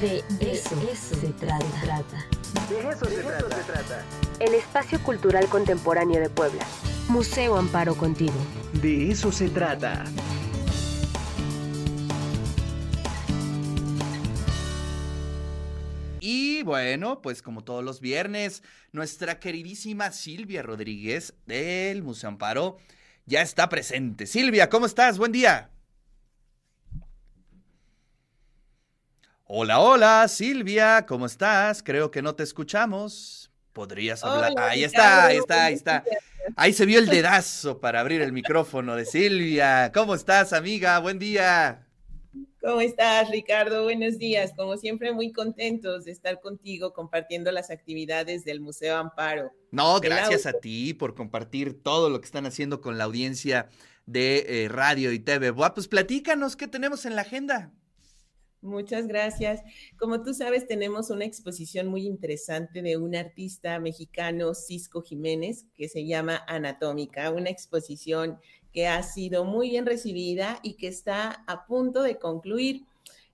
De eso, se trata. De eso, se, trata. El espacio cultural contemporáneo de Puebla. Museo Amparo Contigo. De eso se trata. Y bueno, pues como todos los viernes, nuestra queridísima Silvia Rodríguez del Museo Amparo ya está presente. Silvia, ¿cómo estás? Buen día. Hola, hola, Silvia, ¿cómo estás? Creo que no te escuchamos. Podrías hablar. ahí está, ahí está, ahí está. Ahí se vio el dedazo para abrir el micrófono de Silvia. ¿Cómo estás, amiga? Buen día. ¿Cómo estás, Ricardo? Buenos días. Como siempre, muy contentos de estar contigo compartiendo las actividades del Museo Amparo. No, gracias a ti por compartir todo lo que están haciendo con la audiencia de eh, radio y TV. Buah, pues platícanos qué tenemos en la agenda. Muchas gracias. Como tú sabes, tenemos una exposición muy interesante de un artista mexicano, Cisco Jiménez, que se llama Anatómica, una exposición que ha sido muy bien recibida y que está a punto de concluir.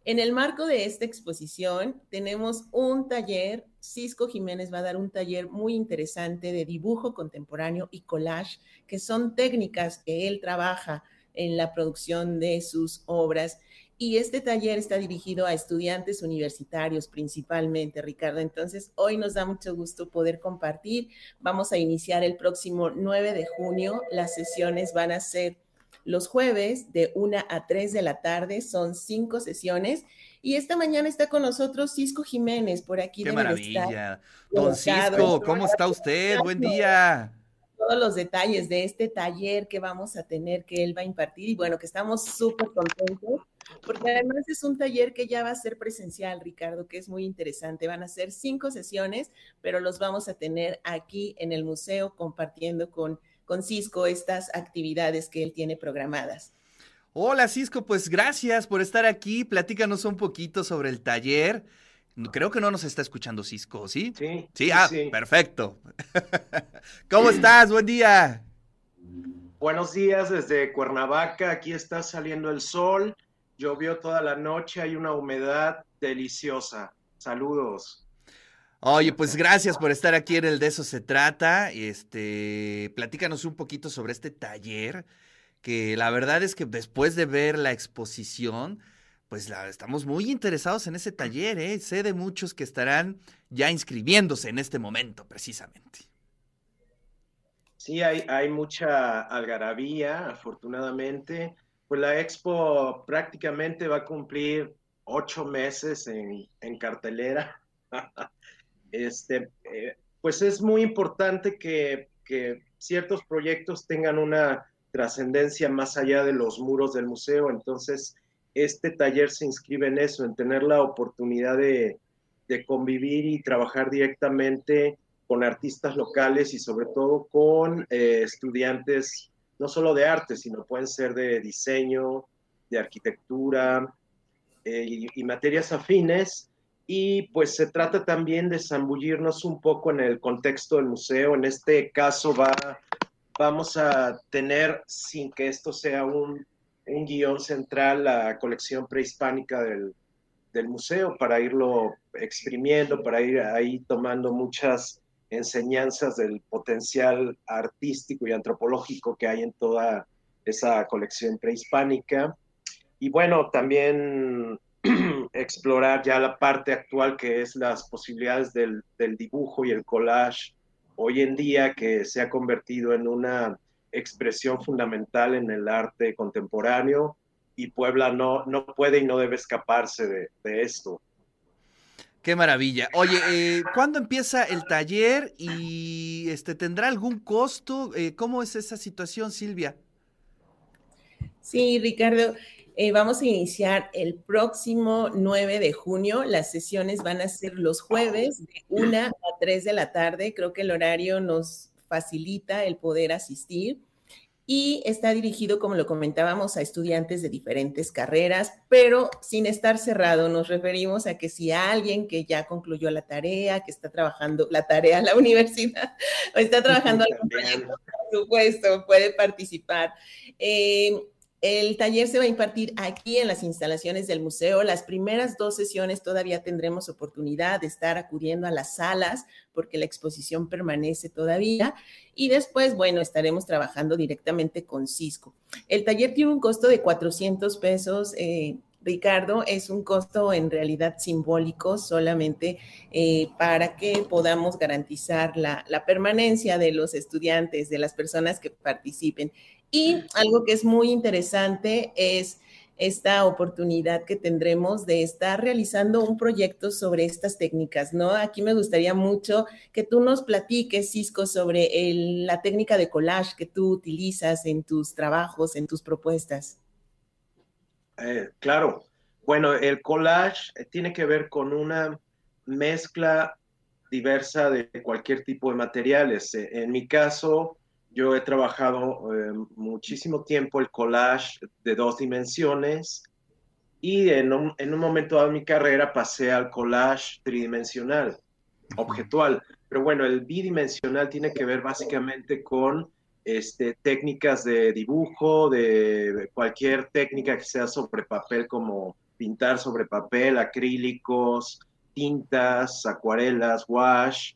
En el marco de esta exposición tenemos un taller, Cisco Jiménez va a dar un taller muy interesante de dibujo contemporáneo y collage, que son técnicas que él trabaja en la producción de sus obras y este taller está dirigido a estudiantes universitarios principalmente, Ricardo. Entonces, hoy nos da mucho gusto poder compartir. Vamos a iniciar el próximo 9 de junio. Las sesiones van a ser los jueves de 1 a 3 de la tarde. Son cinco sesiones. Y esta mañana está con nosotros Cisco Jiménez, por aquí. ¡Qué maravilla! Don Cisco, ¿cómo está usted? Buen día todos los detalles de este taller que vamos a tener, que él va a impartir y bueno, que estamos súper contentos, porque además es un taller que ya va a ser presencial, Ricardo, que es muy interesante. Van a ser cinco sesiones, pero los vamos a tener aquí en el museo compartiendo con, con Cisco estas actividades que él tiene programadas. Hola Cisco, pues gracias por estar aquí. Platícanos un poquito sobre el taller. Creo que no nos está escuchando Cisco, ¿sí? Sí. Sí, ah, perfecto. ¿Cómo estás? Buen día. Buenos días desde Cuernavaca. Aquí está saliendo el sol. Llovió toda la noche. Hay una humedad deliciosa. Saludos. Oye, pues gracias por estar aquí en el De Eso Se Trata. Este, platícanos un poquito sobre este taller, que la verdad es que después de ver la exposición, pues la, estamos muy interesados en ese taller, ¿eh? Sé de muchos que estarán ya inscribiéndose en este momento, precisamente. Sí, hay, hay mucha algarabía, afortunadamente. Pues la expo prácticamente va a cumplir ocho meses en, cartelera. este, eh, pues es muy importante que, que ciertos proyectos tengan una trascendencia más allá de los muros del museo. Entonces, este taller se inscribe en eso, en tener la oportunidad de, convivir y trabajar directamente con artistas locales y sobre todo con eh, estudiantes, no solo de arte, sino pueden ser de diseño, de arquitectura eh, y, materias afines. Y pues se trata también de zambullirnos un poco en el contexto del museo. En este caso va, vamos a tener, sin que esto sea un un guion central la colección prehispánica del, museo para irlo exprimiendo, para ir ahí tomando muchas enseñanzas del potencial artístico y antropológico que hay en toda esa colección prehispánica. Y bueno, también explorar ya la parte actual que es las posibilidades del, del dibujo y el collage hoy en día que se ha convertido en una expresión fundamental en el arte contemporáneo y Puebla no, no puede y no debe escaparse de, esto. Qué maravilla. Oye, eh, ¿cuándo empieza el taller y este tendrá algún costo? Eh, ¿Cómo es esa situación, Silvia? Sí, Ricardo, eh, vamos a iniciar el próximo 9 de junio. Las sesiones van a ser los jueves de 1 a 3 de la tarde. Creo que el horario nos facilita el poder asistir y está dirigido, como lo comentábamos, a estudiantes de diferentes carreras, pero sin estar cerrado. Nos referimos a que si alguien que ya concluyó la tarea, que está trabajando la tarea en la universidad o está trabajando algún proyecto, por supuesto, puede participar. Eh, El taller se va a impartir aquí en las instalaciones del museo. Las primeras dos sesiones todavía tendremos oportunidad de estar acudiendo a las salas porque la exposición permanece todavía. Y después, bueno, estaremos trabajando directamente con Cisco. El taller tiene un costo de 400 pesos. Eh, Ricardo, es un costo en realidad simbólico solamente eh, para que podamos garantizar la, la permanencia de los estudiantes, de las personas que participen. Y algo que es muy interesante es esta oportunidad que tendremos de estar realizando un proyecto sobre estas técnicas, ¿no? Aquí me gustaría mucho que tú nos platiques, Cisco, sobre la técnica de collage que tú utilizas en tus trabajos, en tus propuestas. Eh, claro. Bueno, el collage tiene que ver con una mezcla diversa de cualquier tipo de materiales. En mi caso, yo he trabajado eh, muchísimo tiempo el collage de dos dimensiones y en un, en un momento de mi carrera pasé al collage tridimensional, objetual. Pero bueno, el bidimensional tiene que ver básicamente con este, técnicas de dibujo, de cualquier técnica que sea sobre papel, como pintar sobre papel, acrílicos, tintas, acuarelas, wash,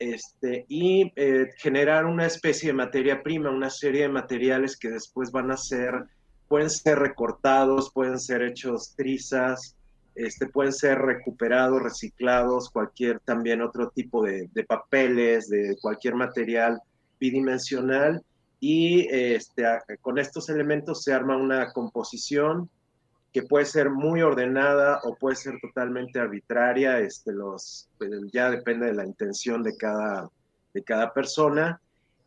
este, y eh, generar una especie de materia prima, una serie de materiales que después van a ser, pueden ser recortados, pueden ser hechos trizas, este, pueden ser recuperados, reciclados, cualquier también otro tipo de, papeles, de cualquier material bidimensional. Y este, con estos elementos se arma una composición que puede ser muy ordenada o puede ser totalmente arbitraria, este, los, pues, ya depende de la intención de cada, de cada persona,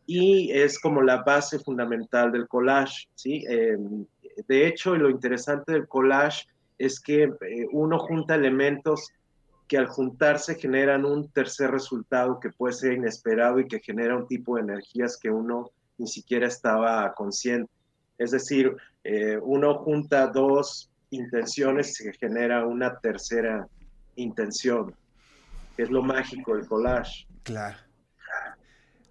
y es como la base fundamental del collage, ¿sí? Em, de hecho, lo interesante del collage es que eh, uno junta elementos que al juntarse generan un tercer resultado que puede ser inesperado y que genera un tipo de energías que uno ni siquiera estaba consciente. Es decir, eh, uno junta dos intenciones se genera una tercera intención, que es lo mágico del collage. Claro.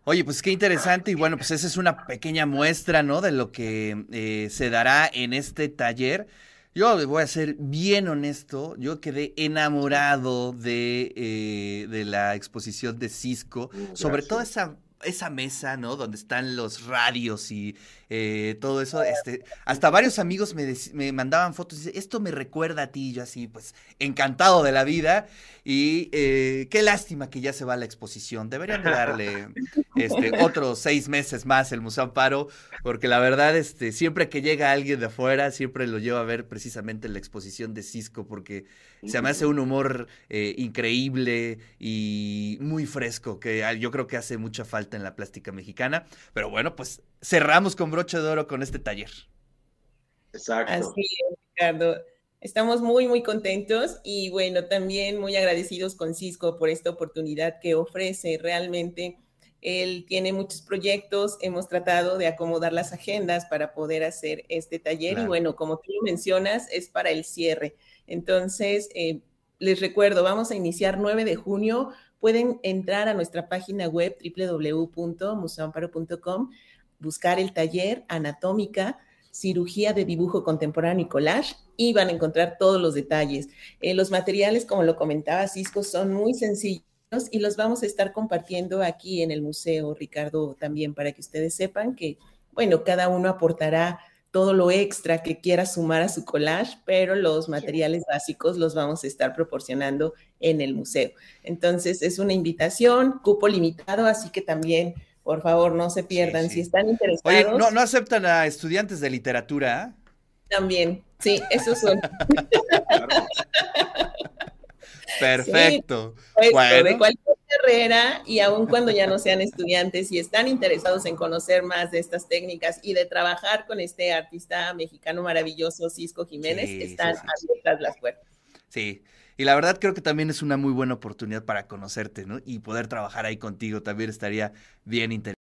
Oye, pues qué interesante y bueno, pues esa es una pequeña muestra, ¿no? De lo que eh, se dará en este taller. Yo voy a ser bien honesto, yo quedé enamorado de, eh, de la exposición de Cisco, mm, sobre todo esa esa mesa, ¿no? Donde están los radios y eh, todo eso. Este, hasta varios amigos me, me mandaban fotos y esto me recuerda a ti, yo así, pues, encantado de la vida. Y eh, qué lástima que ya se va a la exposición. Deberían de darle este, otros seis meses más el Museo Amparo, porque la verdad, este, siempre que llega alguien de afuera, siempre lo llevo a ver precisamente la exposición de Cisco, porque se me hace un humor eh, increíble y muy fresco, que yo creo que hace mucha falta en la plástica mexicana. Pero bueno, pues cerramos con broche de oro con este taller. Exacto. Así es, Ricardo. Estamos muy, muy contentos y bueno, también muy agradecidos con Cisco por esta oportunidad que ofrece. Realmente él tiene muchos proyectos, hemos tratado de acomodar las agendas para poder hacer este taller y bueno, como tú mencionas, es para el cierre. Entonces, eh, les recuerdo, vamos a iniciar 9 de junio. Pueden entrar a nuestra página web www.museoamparo.com, buscar el taller anatómica cirugía de dibujo contemporáneo y collage y van a encontrar todos los detalles. Eh, los materiales, como lo comentaba Cisco, son muy sencillos y los vamos a estar compartiendo aquí en el museo, Ricardo, también para que ustedes sepan que, bueno, cada uno aportará todo lo extra que quiera sumar a su collage, pero los materiales básicos los vamos a estar proporcionando en el museo. Entonces, es una invitación, cupo limitado, así que también por favor, no se pierdan. Si están interesados. Oye, ¿no, ¿no aceptan a estudiantes de literatura? También, sí, esos son. Perfecto. bueno. De cualquier carrera y aun cuando ya no sean estudiantes y están interesados en conocer más de estas técnicas y de trabajar con este artista mexicano maravilloso, Cisco Jiménez, están abiertas las puertas. Sí, y la verdad creo que también es una muy buena oportunidad para conocerte, ¿no? Y poder trabajar ahí contigo también estaría bien interesante.